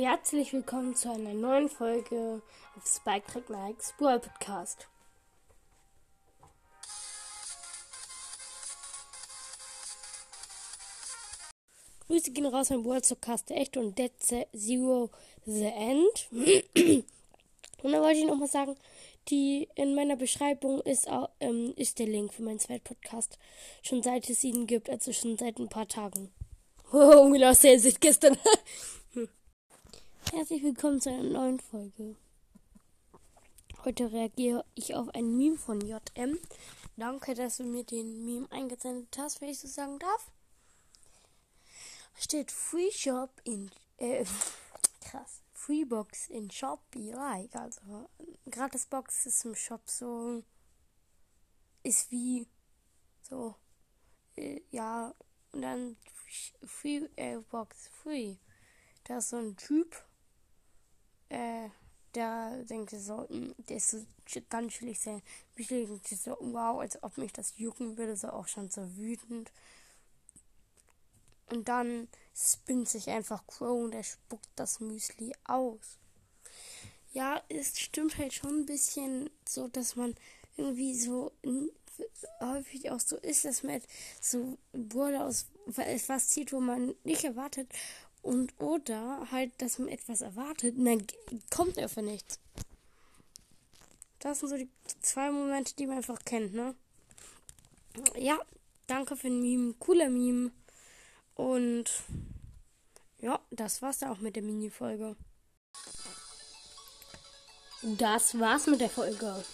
Herzlich willkommen zu einer neuen Folge auf Spike Track Nikes Brawl Podcast. Grüße gehen raus an Brawl Cast Echt und Dead Zero The End. und dann wollte ich nochmal sagen, die in meiner Beschreibung ist, auch, ähm, ist der Link für meinen zweiten Podcast. Schon seit es ihn gibt, also schon seit ein paar Tagen. Oh, genau, sehr sich gestern. Herzlich willkommen zu einer neuen Folge. Heute reagiere ich auf ein Meme von JM. Danke, dass du mir den Meme eingesendet hast, wenn ich so sagen darf. Steht Free Shop in äh, krass. Free Box in Shop be like. Also gratis Box ist im Shop so ist wie so äh, ja und dann Free äh, Box Free. Da ist so ein Typ der denkt so, der ist so ganz chillig, sehr chillig, so, wow, als ob mich das jucken würde, so auch schon so wütend. Und dann spinnt sich einfach Crow und er spuckt das Müsli aus. Ja, es stimmt halt schon ein bisschen so, dass man irgendwie so häufig auch so ist, dass man so Wurde aus etwas zieht, wo man nicht erwartet und oder halt, dass man etwas erwartet und dann kommt einfach nichts. Das sind so die zwei Momente, die man einfach kennt, ne? Ja, danke für den Meme. Cooler Meme. Und ja, das war's dann auch mit der Mini-Folge. Das war's mit der Folge.